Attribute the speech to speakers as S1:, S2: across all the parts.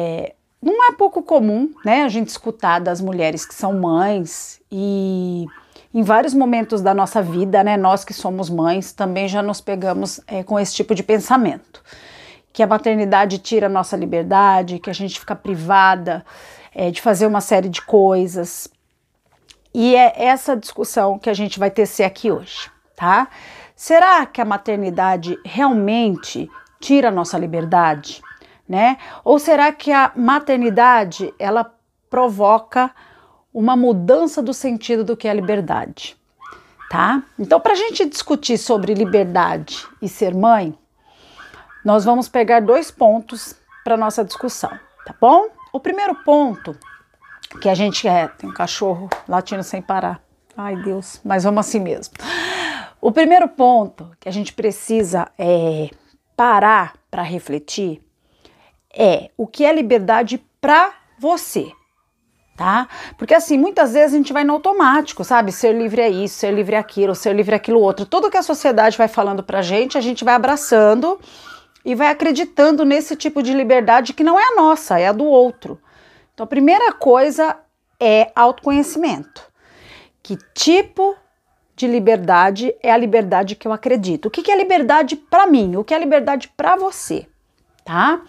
S1: É, não é pouco comum, né, a gente escutar das mulheres que são mães e em vários momentos da nossa vida, né, nós que somos mães também já nos pegamos é, com esse tipo de pensamento, que a maternidade tira a nossa liberdade, que a gente fica privada é, de fazer uma série de coisas. E é essa discussão que a gente vai tecer aqui hoje, tá? Será que a maternidade realmente tira a nossa liberdade, né? Ou será que a maternidade ela provoca uma mudança do sentido do que é liberdade, tá? Então, para a gente discutir sobre liberdade e ser mãe, nós vamos pegar dois pontos para nossa discussão, tá bom? O primeiro ponto que a gente é, tem um cachorro latindo sem parar. Ai, Deus, mas vamos assim mesmo. O primeiro ponto que a gente precisa é, parar para refletir é o que é liberdade para você tá? Porque assim, muitas vezes a gente vai no automático, sabe? Ser livre é isso, ser livre é aquilo, ser livre é aquilo outro. Tudo que a sociedade vai falando pra gente, a gente vai abraçando e vai acreditando nesse tipo de liberdade que não é a nossa, é a do outro. Então, a primeira coisa é autoconhecimento. Que tipo de liberdade é a liberdade que eu acredito? O que é liberdade para mim? O que é liberdade para você? Tá?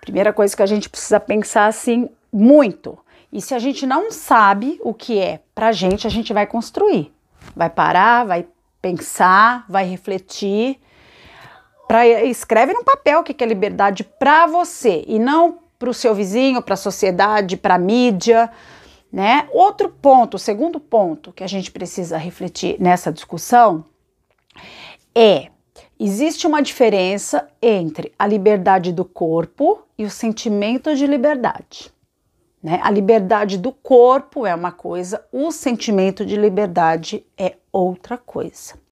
S1: Primeira coisa que a gente precisa pensar assim muito e se a gente não sabe o que é pra gente, a gente vai construir. Vai parar, vai pensar, vai refletir. Pra, escreve no papel o que é liberdade para você e não para o seu vizinho, para a sociedade, para a mídia, né? Outro ponto, o segundo ponto que a gente precisa refletir nessa discussão é existe uma diferença entre a liberdade do corpo e o sentimento de liberdade. Né? A liberdade do corpo é uma coisa, o sentimento de liberdade é outra coisa,